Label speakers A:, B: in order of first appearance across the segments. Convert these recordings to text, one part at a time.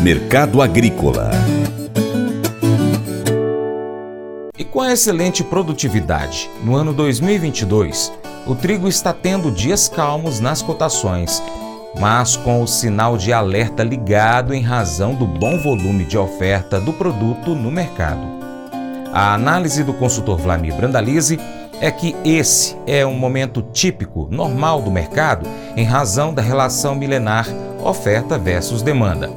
A: Mercado Agrícola
B: E com a excelente produtividade, no ano 2022, o trigo está tendo dias calmos nas cotações, mas com o sinal de alerta ligado em razão do bom volume de oferta do produto no mercado. A análise do consultor Vlamir Brandalize é que esse é um momento típico, normal do mercado, em razão da relação milenar oferta versus demanda.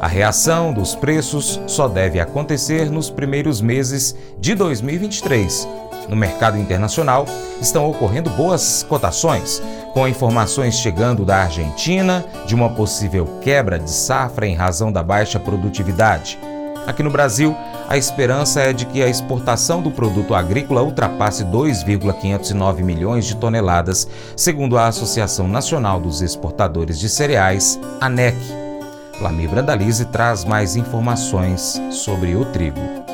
B: A reação dos preços só deve acontecer nos primeiros meses de 2023. No mercado internacional, estão ocorrendo boas cotações, com informações chegando da Argentina de uma possível quebra de safra em razão da baixa produtividade. Aqui no Brasil, a esperança é de que a exportação do produto agrícola ultrapasse 2,509 milhões de toneladas, segundo a Associação Nacional dos Exportadores de Cereais, ANEC. Lamir Brandalize traz mais informações sobre o trigo.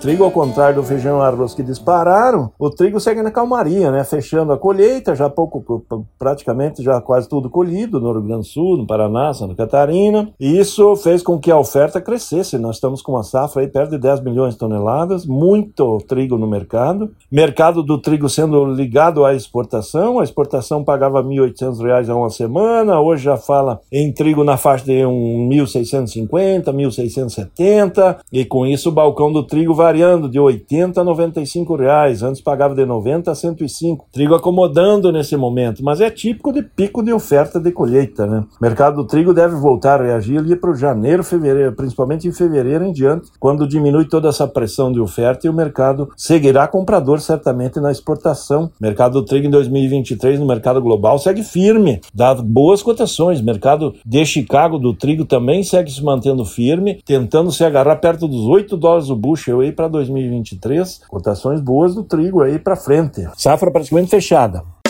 C: Trigo, ao contrário do feijão e arroz que dispararam, o trigo segue na calmaria, né? Fechando a colheita, já pouco, praticamente já quase tudo colhido no Rio Grande do Sul, no Paraná, Santa Catarina. E isso fez com que a oferta crescesse. Nós estamos com uma safra aí perto de 10 milhões de toneladas, muito trigo no mercado. Mercado do trigo sendo ligado à exportação. A exportação pagava R$ 1.800 a uma semana, hoje já fala em trigo na faixa de um 1.650, 1.670, e com isso o balcão do trigo vai variando de 80 a 95 reais. Antes pagava de 90 a 105. Trigo acomodando nesse momento, mas é típico de pico de oferta de colheita, né? O mercado do trigo deve voltar a reagir ali para o janeiro, fevereiro, principalmente em fevereiro em diante, quando diminui toda essa pressão de oferta e o mercado seguirá comprador certamente na exportação. O mercado do trigo em 2023 no mercado global segue firme, dá boas cotações. O mercado de Chicago do trigo também segue se mantendo firme, tentando se agarrar perto dos 8 dólares o bushel aí para 2023, cotações boas do trigo aí para frente. Safra praticamente fechada.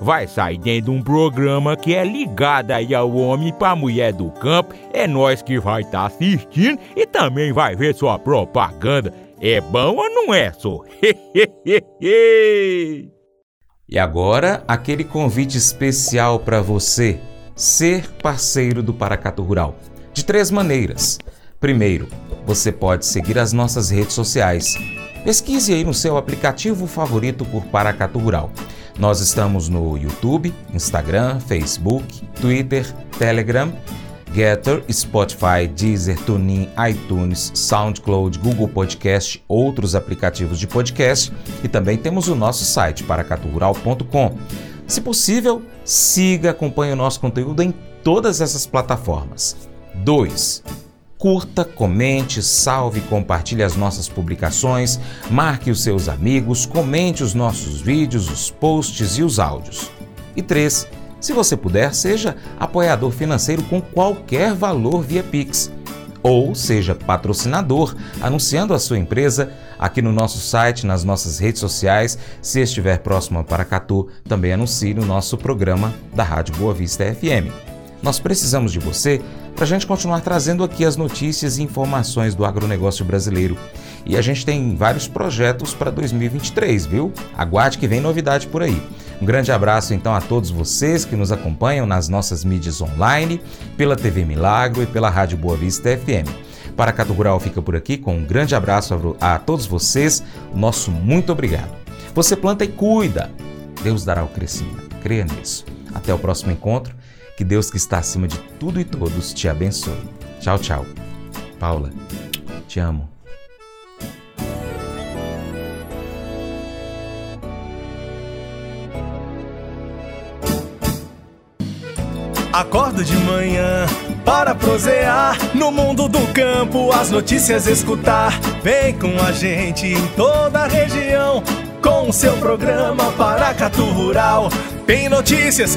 D: vai sair dentro de um programa que é ligado aí ao homem para mulher do campo. É nós que vai estar tá assistindo e também vai ver sua propaganda. É bom ou não é, só?
B: e agora, aquele convite especial para você ser parceiro do Paracato Rural. De três maneiras. Primeiro, você pode seguir as nossas redes sociais. Pesquise aí no seu aplicativo favorito por Paracato Rural. Nós estamos no YouTube, Instagram, Facebook, Twitter, Telegram, Getter, Spotify, Deezer, TuneIn, iTunes, SoundCloud, Google Podcast, outros aplicativos de podcast e também temos o nosso site paracaturural.com. Se possível, siga, acompanhe o nosso conteúdo em todas essas plataformas. 2 Curta, comente, salve, compartilhe as nossas publicações, marque os seus amigos, comente os nossos vídeos, os posts e os áudios. E 3. Se você puder, seja apoiador financeiro com qualquer valor via Pix. Ou seja patrocinador, anunciando a sua empresa aqui no nosso site, nas nossas redes sociais. Se estiver próximo a Paracatu, também anuncie no nosso programa da Rádio Boa Vista FM. Nós precisamos de você para a gente continuar trazendo aqui as notícias e informações do agronegócio brasileiro. E a gente tem vários projetos para 2023, viu? Aguarde que vem novidade por aí. Um grande abraço então a todos vocês que nos acompanham nas nossas mídias online, pela TV Milagro e pela Rádio Boa Vista FM. Para Cato Rural fica por aqui com um grande abraço a todos vocês, nosso muito obrigado. Você planta e cuida, Deus dará o crescimento, creia nisso. Até o próximo encontro que Deus que está acima de tudo e todos te abençoe. Tchau, tchau. Paula, te amo.
E: Acordo de manhã para prosear no mundo do campo, as notícias escutar. Vem com a gente em toda a região com o seu programa Paracatu Rural. Tem notícias,